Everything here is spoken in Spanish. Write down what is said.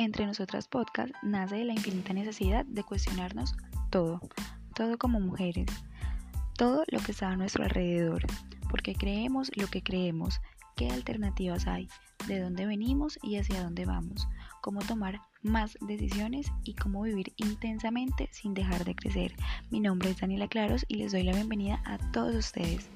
Entre Nosotras Podcast nace la infinita necesidad de cuestionarnos todo, todo como mujeres, todo lo que está a nuestro alrededor, porque creemos lo que creemos, qué alternativas hay, de dónde venimos y hacia dónde vamos, cómo tomar más decisiones y cómo vivir intensamente sin dejar de crecer. Mi nombre es Daniela Claros y les doy la bienvenida a todos ustedes.